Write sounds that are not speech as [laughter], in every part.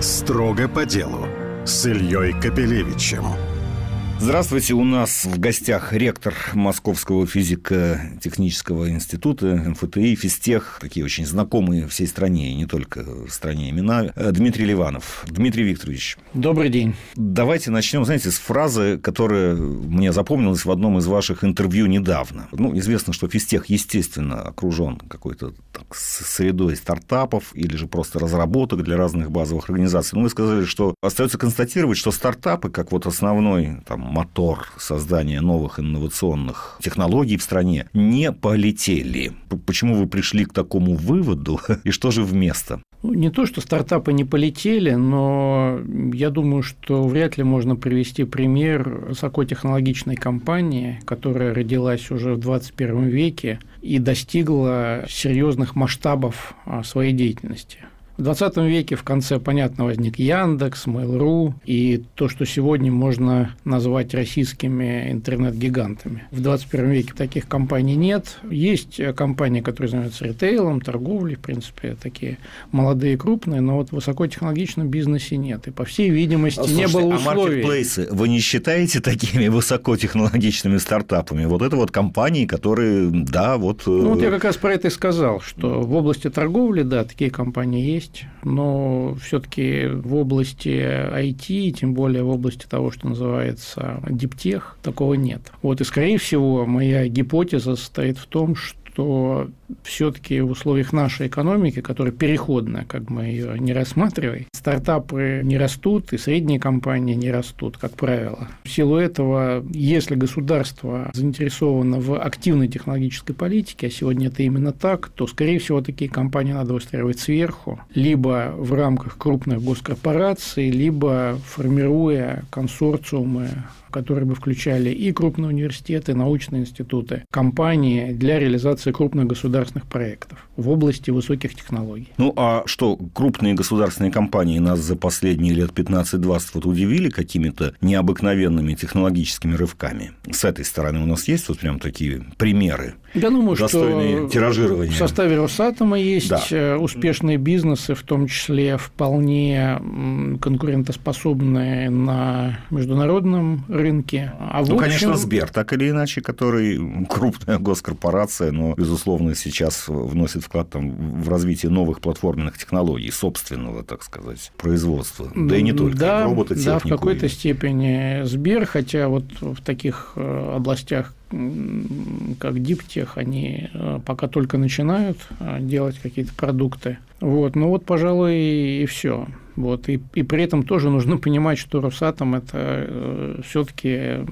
Строго по делу с Ильей Капелевичем. Здравствуйте, у нас в гостях ректор Московского физико-технического института МФТИ, физтех, такие очень знакомые всей стране, и не только в стране имена, Дмитрий Ливанов. Дмитрий Викторович. Добрый день. Давайте начнем, знаете, с фразы, которая мне запомнилась в одном из ваших интервью недавно. Ну, известно, что физтех, естественно, окружен какой-то так, средой стартапов или же просто разработок для разных базовых организаций. Но вы сказали, что остается констатировать, что стартапы, как вот основной там, мотор создания новых инновационных технологий в стране, не полетели. Почему вы пришли к такому выводу [laughs] и что же вместо? Ну, не то, что стартапы не полетели, но я думаю, что вряд ли можно привести пример высокотехнологичной компании, которая родилась уже в 21 веке и достигла серьезных масштабов а, своей деятельности. В 20 веке в конце, понятно, возник Яндекс, Mail.ru и то, что сегодня можно назвать российскими интернет-гигантами. В 21 веке таких компаний нет. Есть компании, которые занимаются ритейлом, торговлей, в принципе, такие молодые, крупные, но вот в высокотехнологичном бизнесе нет. И, по всей видимости, Слушайте, не было условий. А маркетплейсы вы не считаете такими [laughs] высокотехнологичными стартапами? Вот это вот компании, которые, да, вот... Ну, вот я как раз про это и сказал, что в области торговли, да, такие компании есть, есть, но все-таки в области IT, тем более в области того, что называется диптех, такого нет. Вот и, скорее всего, моя гипотеза состоит в том, что что все-таки в условиях нашей экономики, которая переходная, как мы ее не рассматриваем, стартапы не растут, и средние компании не растут, как правило. В силу этого, если государство заинтересовано в активной технологической политике, а сегодня это именно так, то, скорее всего, такие компании надо выстраивать сверху, либо в рамках крупных госкорпораций, либо формируя консорциумы которые бы включали и крупные университеты, научные институты, компании для реализации крупных государственных проектов в области высоких технологий. Ну, а что, крупные государственные компании нас за последние лет 15-20 вот удивили какими-то необыкновенными технологическими рывками? С этой стороны у нас есть вот прям такие примеры? Я думаю, достойные что тиражирования. в составе Росатома есть да. Э, успешные бизнесы, в том числе вполне конкурентоспособные на международном рынке. А ну, общем... конечно, Сбер, так или иначе, который [laughs] крупная госкорпорация, но, безусловно, сейчас вносит вклад там, в развитие новых платформенных технологий, собственного, так сказать, производства. Да и не только, да, робототехнику. Да, в какой-то степени Сбер, хотя вот в таких э, областях, как диптех, они э, пока только начинают э, делать какие-то продукты. Вот, ну вот, пожалуй, и все. Вот, и, и при этом тоже нужно [laughs] понимать, что Росатом – это э, все-таки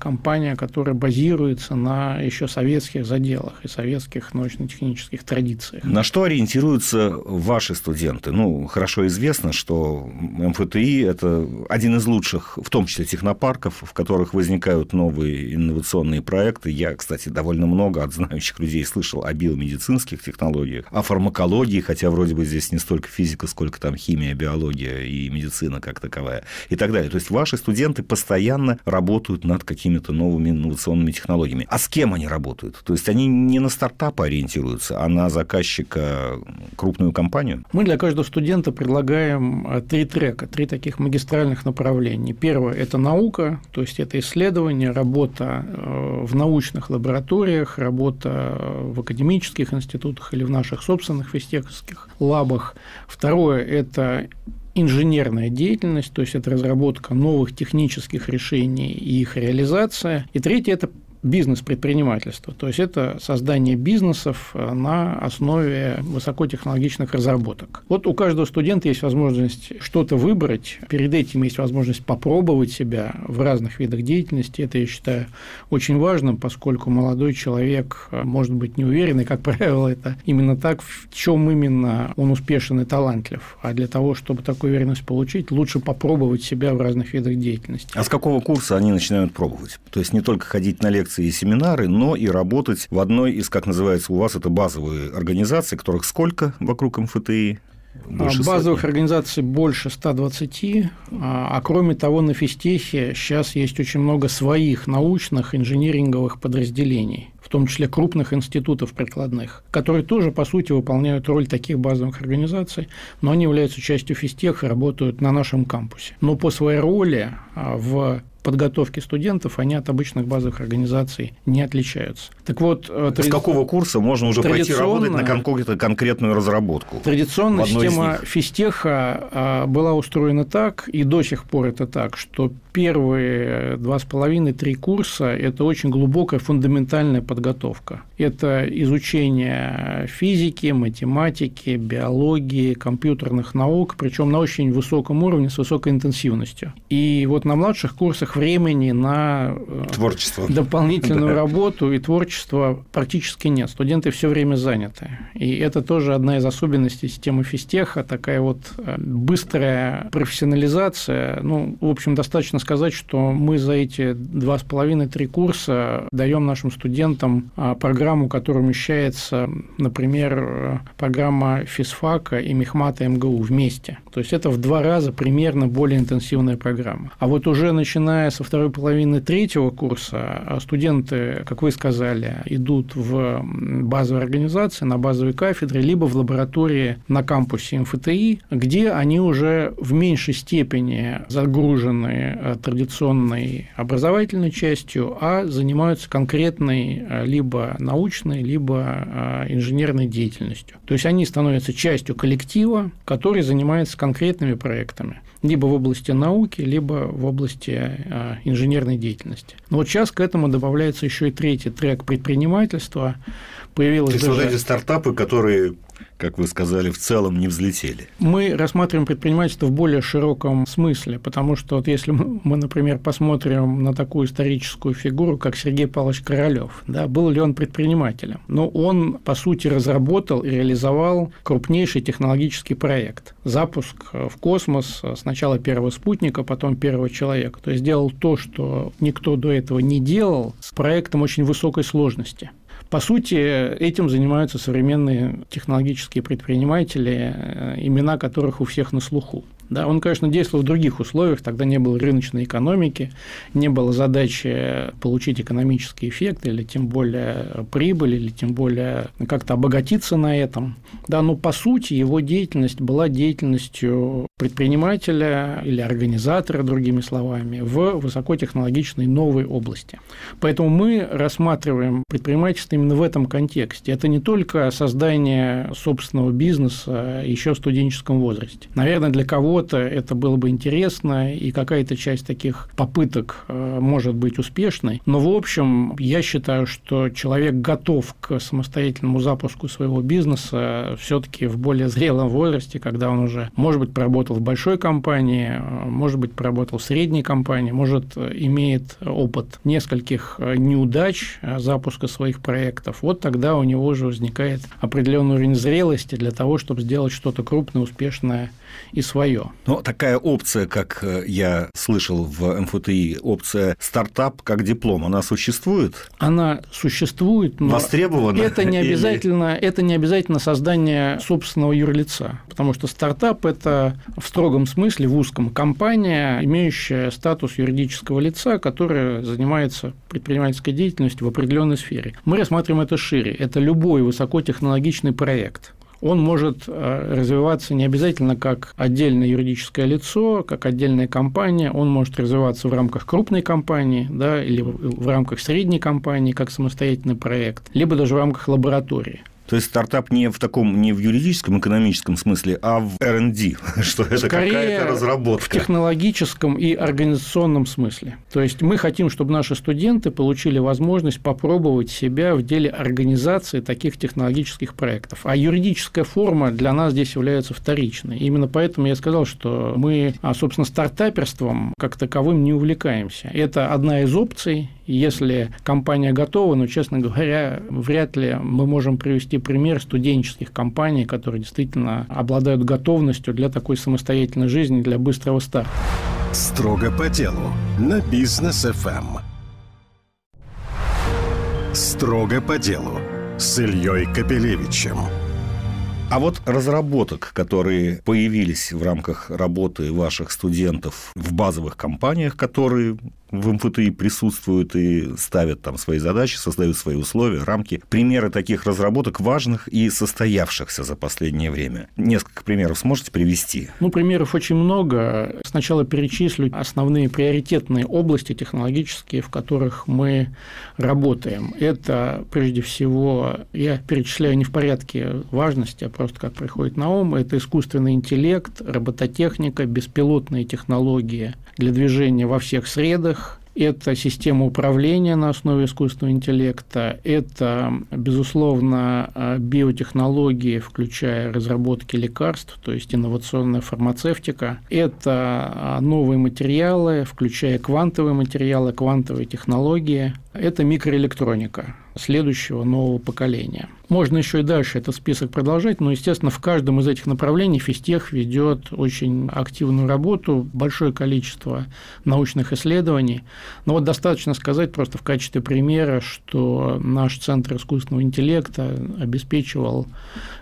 компания, которая базируется на еще советских заделах и советских научно-технических традициях. На что ориентируются ваши студенты? Ну, хорошо известно, что МФТИ – это один из лучших, в том числе технопарков, в которых возникают новые инновационные проекты. Я, кстати, довольно много от знающих людей слышал о биомедицинских технологиях, о фармакологии, хотя вроде бы здесь не столько физика, сколько там химия, биология биология и медицина как таковая и так далее. То есть ваши студенты постоянно работают над какими-то новыми инновационными технологиями. А с кем они работают? То есть они не на стартапы ориентируются, а на заказчика крупную компанию? Мы для каждого студента предлагаем э, три трека, три таких магистральных направления. Первое – это наука, то есть это исследование, работа э, в научных лабораториях, работа в академических институтах или в наших собственных физтеховских лабах. Второе – это инженерная деятельность, то есть это разработка новых технических решений и их реализация. И третье – это бизнес-предпринимательства. То есть это создание бизнесов э, на основе высокотехнологичных разработок. Вот у каждого студента есть возможность что-то выбрать, перед этим есть возможность попробовать себя в разных видах деятельности. Это, я считаю, очень важным, поскольку молодой человек э, может быть не уверен, и, как правило, это именно так, в чем именно он успешен и талантлив. А для того, чтобы такую уверенность получить, лучше попробовать себя в разных видах деятельности. А с какого курса они начинают пробовать? То есть не только ходить на лекции лекции и семинары, но и работать в одной из, как называется у вас, это базовые организации, которых сколько вокруг МФТИ? Больше Базовых сотни. организаций больше 120, а, а кроме того, на физтехе сейчас есть очень много своих научных инжиниринговых подразделений том числе крупных институтов прикладных, которые тоже, по сути, выполняют роль таких базовых организаций, но они являются частью физтеха и работают на нашем кампусе. Но по своей роли а, в подготовки студентов, они от обычных базовых организаций не отличаются. Так вот, э, тради... с какого курса можно уже пойти работать на какую-то конкретную разработку? Традиционно система физтеха а, была устроена так, и до сих пор это так, что первые два с половиной-три курса – это очень глубокая фундаментальная подготовка. Это изучение физики, математики, биологии, компьютерных наук, причем на очень высоком уровне, с высокой интенсивностью. И вот на младших курсах времени на э, творчество. дополнительную да. работу и творчество практически нет. Студенты все время заняты. И это тоже одна из особенностей системы физтеха, такая вот э, быстрая профессионализация. Ну, в общем, достаточно сказать, что мы за эти два с половиной-три курса даем нашим студентам а, программу, которая умещается, например, программа физфака и мехмата МГУ вместе. То есть это в два раза примерно более интенсивная программа. А вот уже начиная со второй половины третьего курса а, студенты, как вы сказали, идут в базовые организации, на базовые кафедры, либо в лаборатории на кампусе МФТИ, где они уже в меньшей степени загружены а, традиционной образовательной частью, а занимаются конкретной а, либо научной, либо а, инженерной деятельностью. То есть они становятся частью коллектива, который занимается конкретными проектами либо в области науки, либо в области инженерной деятельности. Но вот сейчас к этому добавляется еще и третий трек предпринимательства. Появилось То есть даже... вот эти стартапы, которые как вы сказали, в целом не взлетели? Мы рассматриваем предпринимательство в более широком смысле, потому что вот если мы, например, посмотрим на такую историческую фигуру, как Сергей Павлович Королёв, да, был ли он предпринимателем? Но он, по сути, разработал и реализовал крупнейший технологический проект. Запуск в космос сначала первого спутника, потом первого человека. То есть сделал то, что никто до этого не делал, с проектом очень высокой сложности. По сути, этим занимаются современные технологические предприниматели, э, имена которых у всех на слуху. Да, он, конечно, действовал в других условиях, тогда не было рыночной экономики, не было задачи получить экономический эффект или тем более прибыль, или тем более как-то обогатиться на этом. Да, но по сути его деятельность была деятельностью предпринимателя или организатора, другими словами, в высокотехнологичной новой области. Поэтому мы рассматриваем предпринимательство именно в этом контексте. Это не только создание собственного бизнеса еще в студенческом возрасте. Наверное, для кого кого-то это было бы интересно, и какая-то часть таких попыток э, может быть успешной. Но, в общем, я считаю, что человек готов к самостоятельному запуску своего бизнеса все-таки в более зрелом возрасте, когда он уже, может быть, поработал в большой компании, э, может быть, поработал в средней компании, может, имеет опыт нескольких э, неудач запуска своих проектов. Вот тогда у него уже возникает определенный уровень зрелости для того, чтобы сделать что-то крупное, успешное и свое. Но такая опция, как э, я слышал в МФТИ, опция стартап как диплом, она существует? Она существует, но Востребована? Это не обязательно, или... это не обязательно создание собственного юрлица, потому что стартап – это в строгом смысле, в узком, компания, имеющая статус юридического лица, которая занимается предпринимательской деятельностью в определенной сфере. Мы рассматриваем это шире. Это любой высокотехнологичный проект он может э, развиваться не обязательно как отдельное юридическое лицо, как отдельная компания, он может развиваться в рамках крупной компании да, или в рамках средней компании как самостоятельный проект, либо даже в рамках лаборатории. То есть стартап не в таком, не в юридическом, экономическом смысле, а в R&D, [laughs] что это какая-то разработка. в технологическом и организационном смысле. То есть мы хотим, чтобы наши студенты получили возможность попробовать себя в деле организации таких технологических проектов. А юридическая форма для нас здесь является вторичной. Именно поэтому я сказал, что мы, а, собственно, стартаперством как таковым не увлекаемся. Это одна из опций, если компания готова, но, честно говоря, вряд ли мы можем привести пример студенческих компаний, которые действительно обладают готовностью для такой самостоятельной жизни, для быстрого старта. Строго по делу на бизнес FM. Строго по делу с Ильей Капелевичем. А вот разработок, которые появились в рамках работы ваших студентов в базовых компаниях, которые в МФТИ присутствуют и ставят там свои задачи, создают свои условия, рамки. Примеры таких разработок важных и состоявшихся за последнее время. Несколько примеров сможете привести? Ну, примеров очень много. Сначала перечислю основные приоритетные области технологические, в которых мы работаем. Это, прежде всего, я перечисляю не в порядке важности, а просто как приходит на ум, это искусственный интеллект, робототехника, беспилотные технологии для движения во всех средах, это система управления на основе искусственного интеллекта, это, безусловно, биотехнологии, включая разработки лекарств, то есть инновационная фармацевтика, это новые материалы, включая квантовые материалы, квантовые технологии, это микроэлектроника следующего нового поколения. Можно еще и дальше этот список продолжать, но, естественно, в каждом из этих направлений Физтех ведет очень активную работу, большое количество научных исследований. Но вот достаточно сказать просто в качестве примера, что наш Центр искусственного интеллекта обеспечивал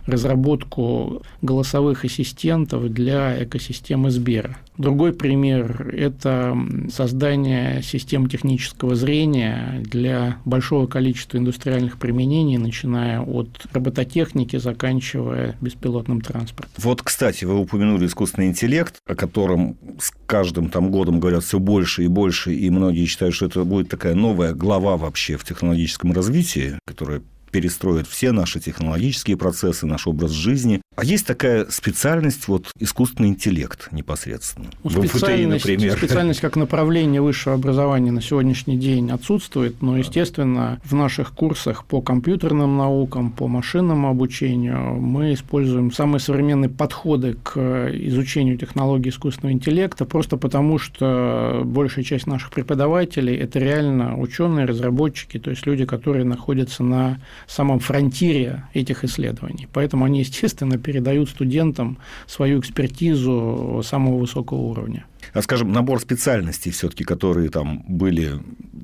разработку голосовых ассистентов для экосистемы Сбера. Другой пример – это создание систем технического зрения для большого количества индустриальных применений, начиная от робототехники, заканчивая беспилотным транспортом. Вот, кстати, вы упомянули искусственный интеллект, о котором с каждым там годом говорят все больше и больше, и многие считают, что это будет такая новая глава вообще в технологическом развитии, которая перестроит все наши технологические процессы, наш образ жизни. А есть такая специальность, вот искусственный интеллект непосредственно. Ну, в МФТИ, например. Специальность как направление высшего образования на сегодняшний день отсутствует, но, естественно, в наших курсах по компьютерным наукам, по машинному обучению мы используем самые современные подходы к изучению технологий искусственного интеллекта, просто потому что большая часть наших преподавателей – это реально ученые, разработчики, то есть люди, которые находятся на самом фронтире этих исследований. Поэтому они, естественно, передают студентам свою экспертизу самого высокого уровня. А, скажем, набор специальностей все-таки, которые там были,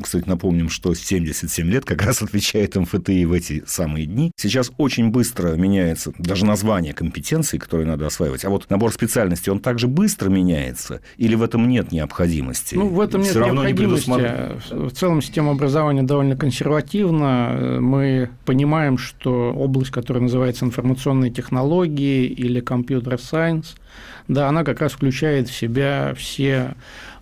кстати, напомним, что 77 лет как раз отвечает МФТИ в эти самые дни. Сейчас очень быстро меняется даже название компетенций, которые надо осваивать. А вот набор специальностей, он также быстро меняется? Или в этом нет необходимости? Ну, в этом нет Все необходимости. Не в целом система образования довольно консервативна. Мы понимаем, что область, которая называется информационные технологии или компьютер-сайенс – да, она как раз включает в себя все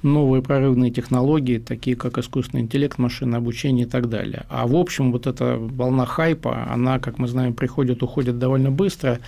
новые прорывные технологии, такие как искусственный интеллект, машинное обучение и так далее. А в общем, вот эта волна хайпа, она, как мы знаем, приходит, уходит довольно быстро,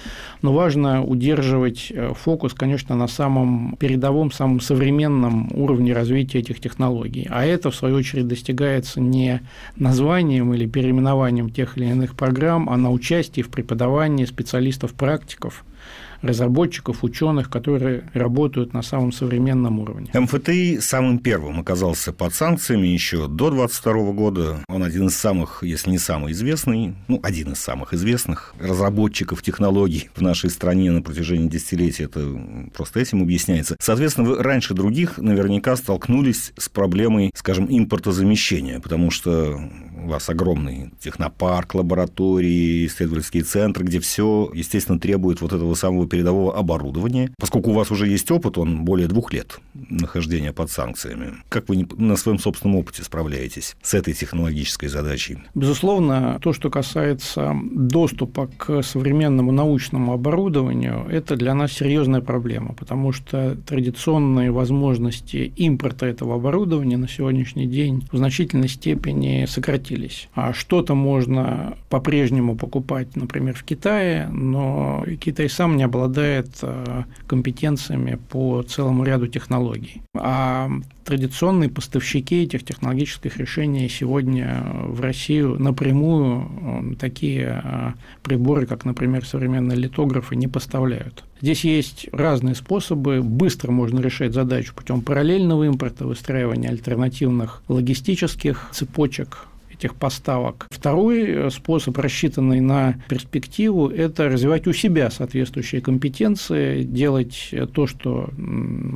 но важно удерживать э, фокус, конечно, на самом передовом, самом современном уровне развития этих технологий. А это, в свою очередь, достигается не названием или переименованием тех или иных программ, а на участии в преподавании специалистов-практиков – разработчиков, ученых, которые работают на самом современном уровне. МФТИ самым первым оказался под санкциями еще до 2022 года. Он один из самых, если не самый известный, ну, один из самых известных разработчиков технологий в нашей стране на протяжении десятилетий. Это просто этим объясняется. Соответственно, вы раньше других наверняка столкнулись с проблемой, скажем, импортозамещения, потому что у вас огромный технопарк, лаборатории, исследовательские центры, где все, естественно, требует вот этого самого передового оборудования. Поскольку у вас уже есть опыт, он более двух лет нахождения под санкциями. Как вы на своем собственном опыте справляетесь с этой технологической задачей? Безусловно, то, что касается доступа к современному научному оборудованию, это для нас серьезная проблема, потому что традиционные возможности импорта этого оборудования на сегодняшний день в значительной степени сократились. А что-то можно по-прежнему покупать, например, в Китае, но Китай сам не обладает э, компетенциями по целому ряду технологий. А традиционные поставщики этих технологических решений сегодня в Россию напрямую такие э, приборы, как, например, современные литографы, не поставляют. Здесь есть разные способы. Быстро можно решать задачу путем параллельного импорта, выстраивания альтернативных логистических цепочек этих поставок. Второй э, способ, рассчитанный на перспективу, это развивать у себя соответствующие компетенции, делать э, то, что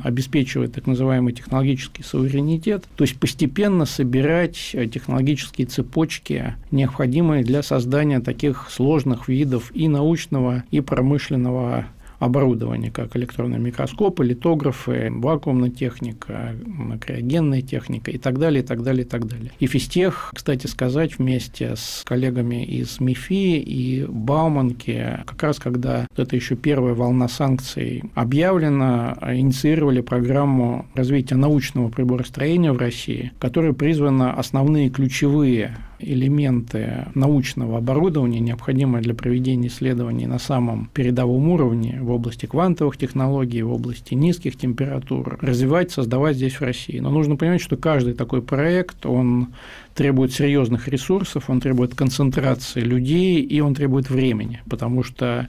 обеспечивает так называемый технологический суверенитет, то есть постепенно собирать э, технологические цепочки, необходимые для создания таких сложных видов и научного, и промышленного оборудования, как электронные микроскопы, литографы, вакуумная техника, криогенная техника и так далее, и так далее, и так далее. И физтех, кстати сказать, вместе с коллегами из МИФИ и Бауманки, как раз когда это еще первая волна санкций объявлена, инициировали программу развития научного приборостроения в России, которая призвана основные ключевые элементы научного оборудования, необходимые для проведения исследований на самом передовом уровне в области квантовых технологий, в области низких температур, развивать, создавать здесь в России. Но нужно понимать, что каждый такой проект, он требует серьезных ресурсов, он требует концентрации людей и он требует времени, потому что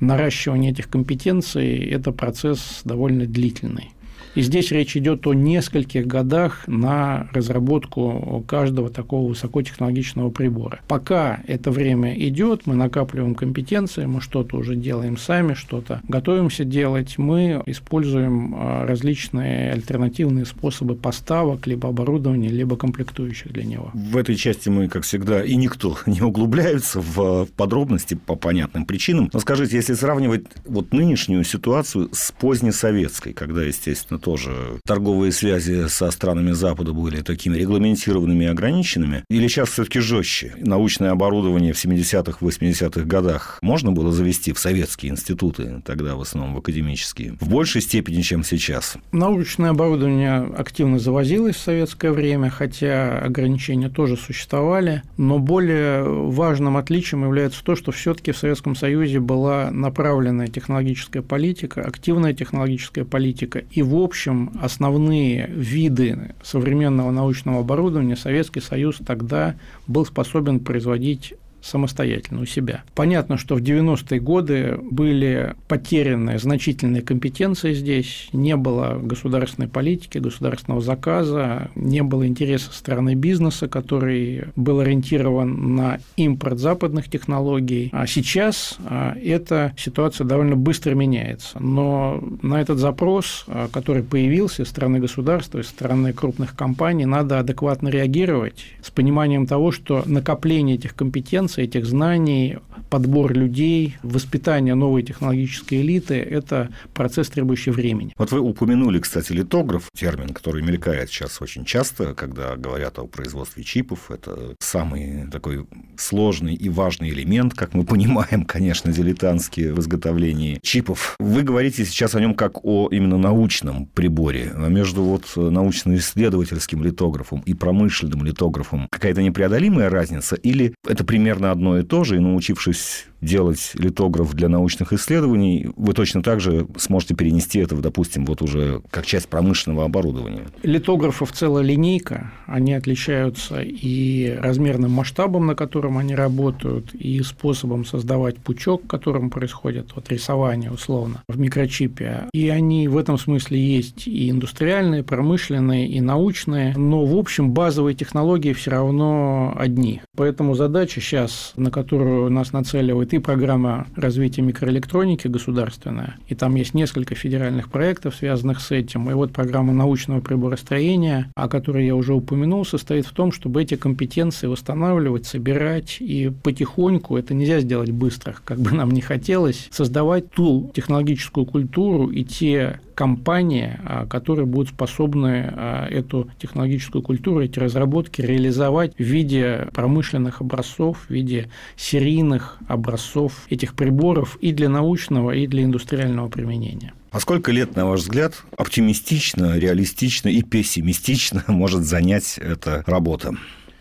наращивание этих компетенций – это процесс довольно длительный. И здесь речь идет о нескольких годах на разработку каждого такого высокотехнологичного прибора. Пока это время идет, мы накапливаем компетенции, мы что-то уже делаем сами, что-то готовимся делать, мы используем а, различные альтернативные способы поставок либо оборудования, либо комплектующих для него. В этой части мы, как всегда, и никто [laughs] не углубляется в подробности по понятным причинам. Но скажите, если сравнивать вот нынешнюю ситуацию с позднесоветской, когда, естественно, тоже торговые связи со странами Запада были такими регламентированными и ограниченными? Или сейчас все-таки жестче? Научное оборудование в 70-х, 80-х годах можно было завести в советские институты, тогда в основном в академические, в большей степени, чем сейчас? Научное оборудование активно завозилось в советское время, хотя ограничения тоже существовали, но более важным отличием является то, что все-таки в Советском Союзе была направленная технологическая политика, активная технологическая политика, и в общем основные виды современного научного оборудования Советский Союз тогда был способен производить самостоятельно у себя. Понятно, что в 90-е годы были потеряны значительные компетенции здесь, не было государственной политики, государственного заказа, не было интереса стороны бизнеса, который был ориентирован на импорт западных технологий. А сейчас а, эта ситуация довольно быстро меняется. Но на этот запрос, а, который появился из стороны государства, из стороны крупных компаний, надо адекватно реагировать с пониманием того, что накопление этих компетенций компетенций, этих знаний, подбор людей, воспитание новой технологической элиты – это процесс, требующий времени. Вот вы упомянули, кстати, литограф, термин, который мелькает сейчас очень часто, когда говорят о производстве чипов. Это самый такой сложный и важный элемент, как мы понимаем, конечно, дилетантский в изготовлении чипов. Вы говорите сейчас о нем как о именно научном приборе. А между вот научно-исследовательским литографом и промышленным литографом какая-то непреодолимая разница? Или это примерно одно и то же, и научившись делать литограф для научных исследований, вы точно так же сможете перенести это, допустим, вот уже как часть промышленного оборудования. Литографов целая линейка. Они отличаются и размерным масштабом, на котором они работают, и способом создавать пучок, которым происходит вот рисование условно в микрочипе. И они в этом смысле есть и индустриальные, промышленные, и научные, но в общем базовые технологии все равно одни. Поэтому задача сейчас, на которую нас нацеливает существует и программа развития микроэлектроники государственная, и там есть несколько федеральных проектов, связанных с этим. И вот программа научного приборостроения, о которой я уже упомянул, состоит в том, чтобы эти компетенции восстанавливать, собирать и потихоньку, это нельзя сделать быстро, как бы нам не хотелось, создавать ту технологическую культуру и те компании, а, которые будут способны а, эту технологическую культуру, эти разработки реализовать в виде промышленных образцов, в виде серийных образцов этих приборов и для научного, и для индустриального применения. А сколько лет, на ваш взгляд, оптимистично, реалистично и пессимистично [laughs] может занять эта работа?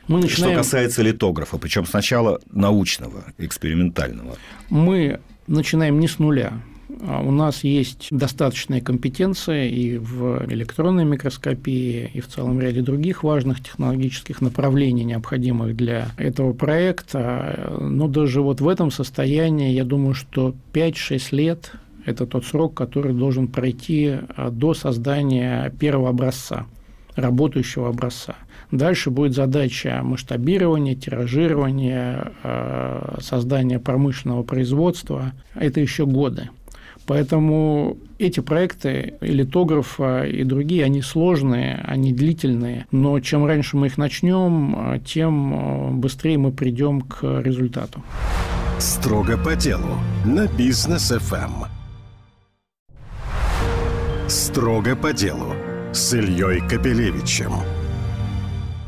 Мы начинаем... Что касается литографа, причем сначала научного, экспериментального. Мы начинаем не с нуля. А у нас есть достаточная компетенция и в электронной микроскопии, и в целом ряде других важных технологических направлений, необходимых для этого проекта. Но даже вот в этом состоянии, я думаю, что 5-6 лет – это тот срок, который должен пройти а, до создания первого образца работающего образца. Дальше будет задача масштабирования, тиражирования, а, создания промышленного производства. Это еще годы. Поэтому эти проекты и литографа, и другие, они сложные, они длительные, но чем раньше мы их начнем, тем э, быстрее мы придем к результату. Строго по делу на бизнес FM. Строго по делу с Ильей Капелевичем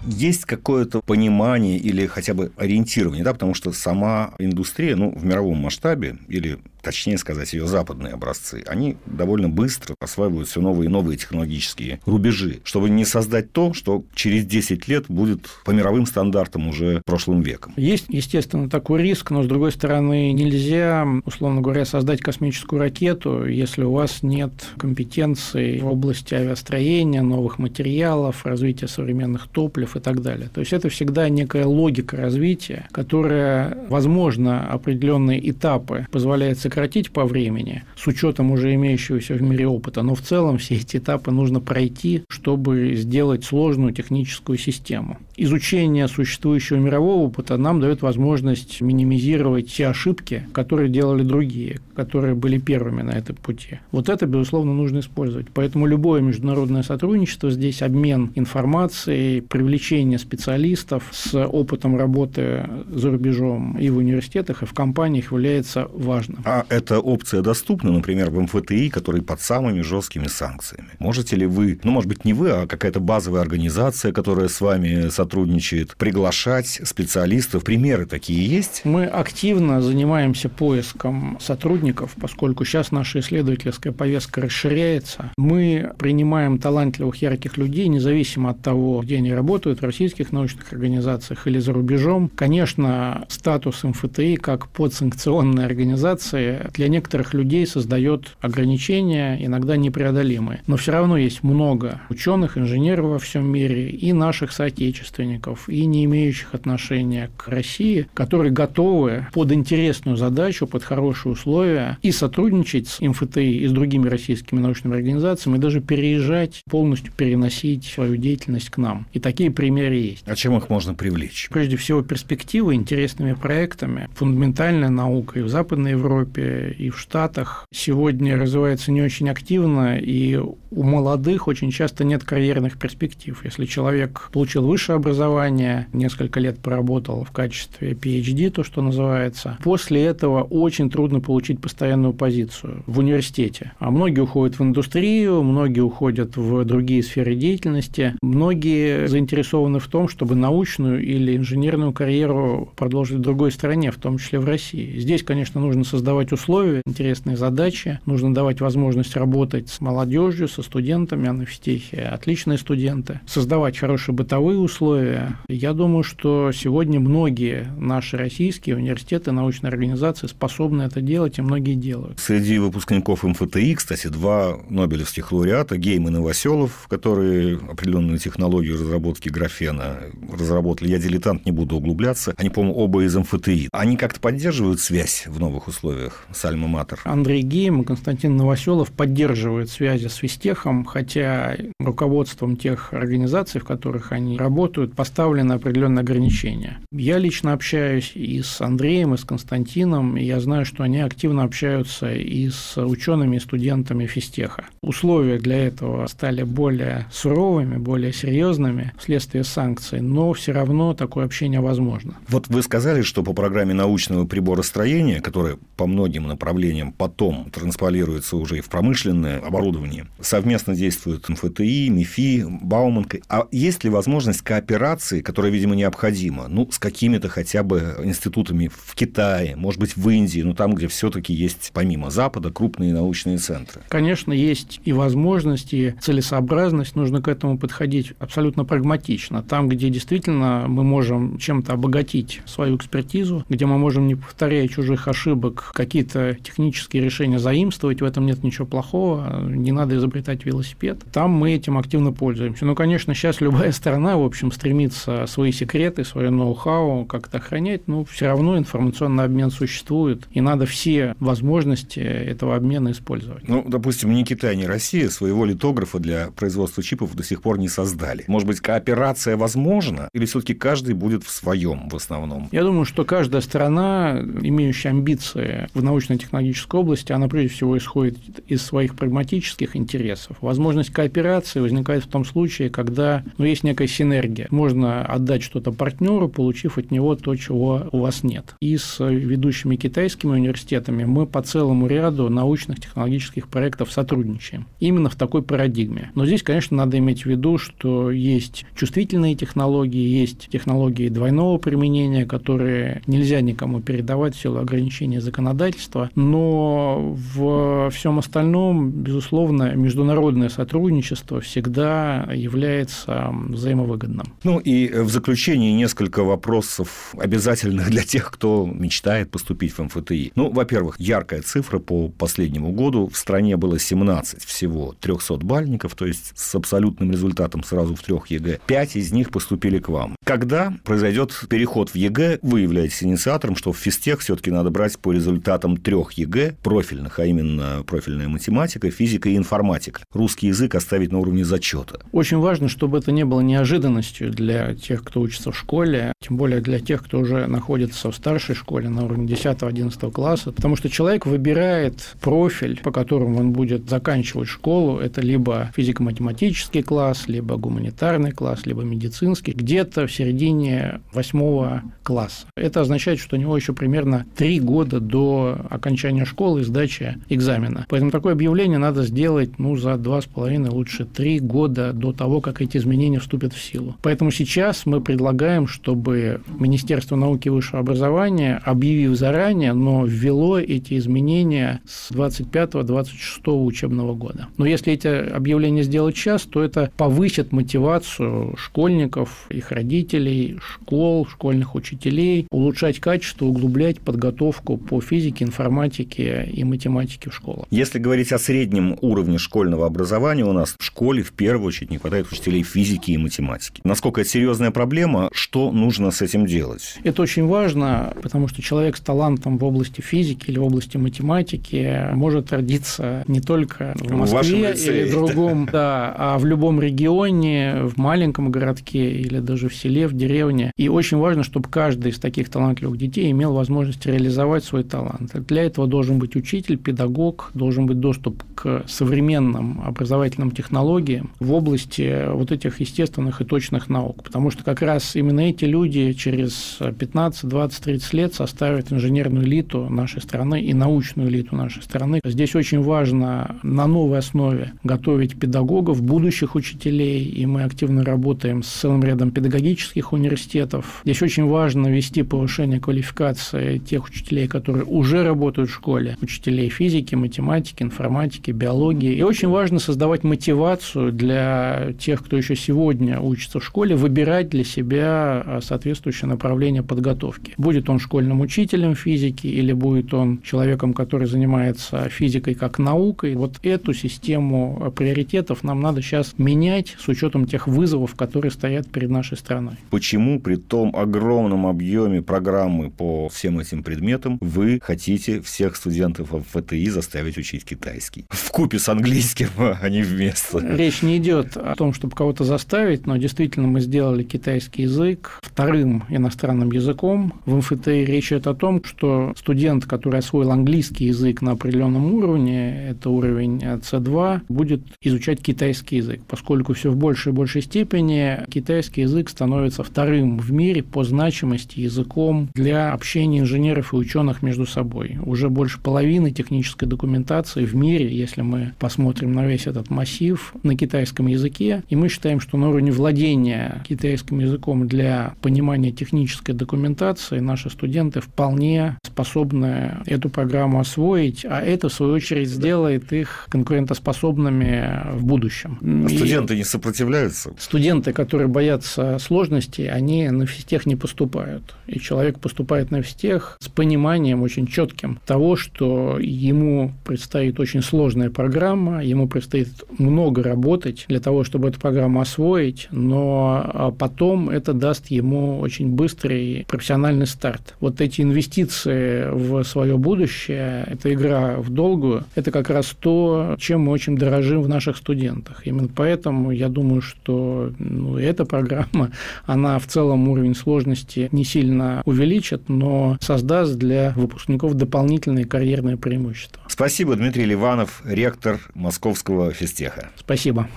есть какое-то понимание или хотя бы ориентирование, да, потому что сама индустрия, ну, в мировом масштабе, или точнее сказать, ее западные образцы, они довольно быстро осваивают все новые и новые технологические рубежи, чтобы не создать то, что через 10 лет будет по мировым стандартам уже прошлым веком. Есть, естественно, такой риск, но, с другой стороны, нельзя, условно говоря, создать космическую ракету, если у вас нет компетенций в области авиастроения, новых материалов, развития современных топлив и так далее. То есть это всегда некая логика развития, которая, возможно, определенные этапы позволяет сократить по времени с учетом уже имеющегося в мире опыта, но в целом все эти этапы нужно пройти, чтобы сделать сложную техническую систему. Изучение существующего мирового опыта нам дает возможность минимизировать те ошибки, которые делали другие, которые были первыми на этом пути. Вот это, безусловно, нужно использовать. Поэтому любое международное сотрудничество здесь обмен информацией, привлечение специалистов с опытом работы за рубежом и в университетах, и в компаниях является важным. А эта опция доступна, например, в МФТИ, который под самыми жесткими санкциями? Можете ли вы, ну, может быть, не вы, а какая-то базовая организация, которая с вами сотрудничает, приглашать специалистов? Примеры такие есть? Мы активно занимаемся поиском сотрудников, поскольку сейчас наша исследовательская повестка расширяется. Мы принимаем талантливых, ярких людей, независимо от того, где они работают, в российских научных организациях или за рубежом. Конечно, статус МФТИ как подсанкционной организации для некоторых людей создает ограничения, иногда непреодолимые. Но все равно есть много ученых, инженеров во всем мире, и наших соотечественников, и не имеющих отношения к России, которые готовы под интересную задачу, под хорошие условия и сотрудничать с МФТИ и с другими российскими научными организациями, и даже переезжать, полностью переносить свою деятельность к нам. И такие примеры есть. А чем их можно привлечь? Прежде всего, перспективы интересными проектами. Фундаментальная наука и в Западной Европе, и в Штатах сегодня развивается не очень активно, и у молодых очень часто нет карьерных перспектив. Если человек получил высшее образование, несколько лет поработал в качестве PhD, то, что называется, после этого очень трудно получить постоянную позицию в университете. А многие уходят в индустрию, многие уходят в другие сферы деятельности, многие заинтересованы в том, чтобы научную или инженерную карьеру продолжить в другой стране, в том числе в России. Здесь, конечно, нужно создавать условия, интересные задачи, нужно давать возможность работать с молодежью, со студентами, а на физтехе отличные студенты, создавать хорошие бытовые условия. Я думаю, что сегодня многие наши российские университеты, научные организации способны это делать, и многие делают. Среди выпускников МФТИ, кстати, два нобелевских лауреата, Гейм и Новоселов, которые определенную технологию разработки графена разработали. Я дилетант, не буду углубляться. Они, по-моему, оба из МФТИ. Они как-то поддерживают связь в новых условиях с Альма-Матер? Андрей Гейм и Константин Новоселов поддерживают связи с Физтехом, хотя руководством тех организаций, в которых они работают, поставлены определенные ограничения. Я лично общаюсь и с Андреем, и с Константином, и я знаю, что они активно общаются и с учеными и студентами Физтеха. Условия для этого стали более суровыми, более серьезными вследствие санкций, но все равно такое общение возможно. Вот вы сказали, что по программе научного приборостроения, которая по многим направлениям потом трансполируется уже и в промышленное оборудование, совместно действуют МФТИ, МИФИ, Бауманка. А есть ли возможность кооперации, которая, видимо, необходима, ну, с какими-то хотя бы институтами в Китае, может быть, в Индии, ну, там, где все-таки есть, помимо Запада, крупные научные центры? Конечно, есть и возможность, и целесообразность, нужно к этому подходить абсолютно прагматично. Там, где действительно мы можем чем-то обогатить свою экспертизу, где мы можем, не повторяя чужих ошибок, какие-то технические решения заимствовать, в этом нет ничего плохого, не надо изобретать велосипед. Там мы этим активно пользуемся. Ну, конечно, сейчас любая страна, в общем, стремится свои секреты, свое ноу-хау как-то охранять, но все равно информационный обмен существует, и надо все возможности этого обмена использовать. Ну, допустим, ни Китай, ни Россия своего литографа для производства чипов до сих пор не создали. Может быть, кооперация возможна, или все-таки каждый будет в своем в основном? Я думаю, что каждая страна, имеющая амбиции в в научно-технологической области, она прежде всего исходит из своих прагматических интересов. Возможность кооперации возникает в том случае, когда ну, есть некая синергия. Можно отдать что-то партнеру, получив от него то, чего у вас нет. И с ведущими китайскими университетами мы по целому ряду научных технологических проектов сотрудничаем. Именно в такой парадигме. Но здесь, конечно, надо иметь в виду, что есть чувствительные технологии, есть технологии двойного применения, которые нельзя никому передавать в силу ограничения законодательства, но в всем остальном, безусловно, международное сотрудничество всегда является взаимовыгодным. Ну и в заключение несколько вопросов обязательных для тех, кто мечтает поступить в МФТИ. Ну, во-первых, яркая цифра по последнему году. В стране было 17 всего 300-бальников, то есть с абсолютным результатом сразу в трех ЕГЭ. Пять из них поступили к вам. Когда произойдет переход в ЕГЭ, вы являетесь инициатором, что в физтех все-таки надо брать по результатам трех ЕГЭ профильных, а именно профильная математика, физика и информатика. Русский язык оставить на уровне зачета. Очень важно, чтобы это не было неожиданностью для тех, кто учится в школе, тем более для тех, кто уже находится в старшей школе на уровне 10-11 класса, потому что человек выбирает профиль, по которому он будет заканчивать школу. Это либо физико-математический класс, либо гуманитарный класс, либо медицинский, где-то в середине восьмого класса. Это означает, что у него еще примерно три года до окончания школы и сдачи экзамена. Поэтому такое объявление надо сделать ну, за два с половиной, лучше три года до того, как эти изменения вступят в силу. Поэтому сейчас мы предлагаем, чтобы Министерство науки и высшего образования, объявив заранее, но ввело эти изменения с 25-26 учебного года. Но если эти объявления сделать сейчас, то это повысит мотивацию школьников, их родителей, школ, школьных учителей, улучшать качество, углублять подготовку по физике, информатике и математике в школах. Если говорить о среднем уровне школьного образования, у нас в школе в первую очередь не хватает учителей физики и математики. Насколько это серьезная проблема, что нужно с этим делать? Это очень важно, потому что человек с талантом в области физики или в области математики может родиться не только в Москве в или в другом, да, а в любом регионе, в маленьком городке или даже в селе, в деревне. И очень важно, чтобы каждый из таких талантливых детей имел возможность реализовать свой талант. Для этого должен быть учитель, педагог, должен быть доступ к современным образовательным технологиям в области вот этих естественных и точных наук. Потому что как раз именно эти люди через 15, 20, 30 лет составят инженерную элиту нашей страны и научную элиту нашей страны. Здесь очень важно на новой основе готовить педагогов, будущих учителей, и мы активно работаем с целым рядом педагогических университетов. Здесь очень важно вести повышение квалификации тех учителей, которые уже работают в школе, учителей физики, математики, информатики, биологии. И очень важно создавать мотивацию для тех, кто еще сегодня учится в школе, выбирать для себя соответствующее направление подготовки. Будет он школьным учителем физики или будет он человеком, который занимается физикой как наукой. Вот эту систему приоритетов нам надо сейчас менять с учетом тех вызовов, которые стоят перед нашей страной. Почему при том огромном объеме программы по всем этим предметам вы хотите всех студентов ФТИ заставить учить китайский? В купе с английским, а не вместо. Речь не идет о том, чтобы кого-то заставить, но действительно мы сделали китайский язык вторым иностранным языком. В МФТИ речь идет о том, что студент, который освоил английский язык на определенном уровне, это уровень C2, будет изучать китайский язык, поскольку все в большей и большей степени китайский язык становится вторым в мире по значимости языком для общения инженеров и ученых между собой. Уже больше половины технической документации в мире, если мы посмотрим на весь этот массив, на китайском языке, и мы считаем, что на уровне владения китайским языком для понимания технической документации наши студенты вполне способны эту программу освоить, а это, в свою очередь, сделает их конкурентоспособными в будущем. А студенты и не сопротивляются? Студенты, которые боятся сложностей, они на физтех не поступают. И человек поступает на физтех с пониманием очень четким того, что ему предстоит очень сложная программа, ему предстоит много работать для того, чтобы эту программу освоить, но а, потом это даст ему очень быстрый профессиональный старт. Вот эти инвестиции в свое будущее, эта игра в долгую, это как раз то, чем мы очень дорожим в наших студентах. Именно поэтому я думаю, что ну, эта программа, [laughs] она в целом уровень сложности не сильно увеличит, но создаст для выпускников выпускников дополнительные карьерные преимущества. Спасибо, Дмитрий Ливанов, ректор Московского физтеха. Спасибо.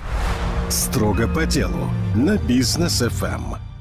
Строго по делу на бизнес ФМ.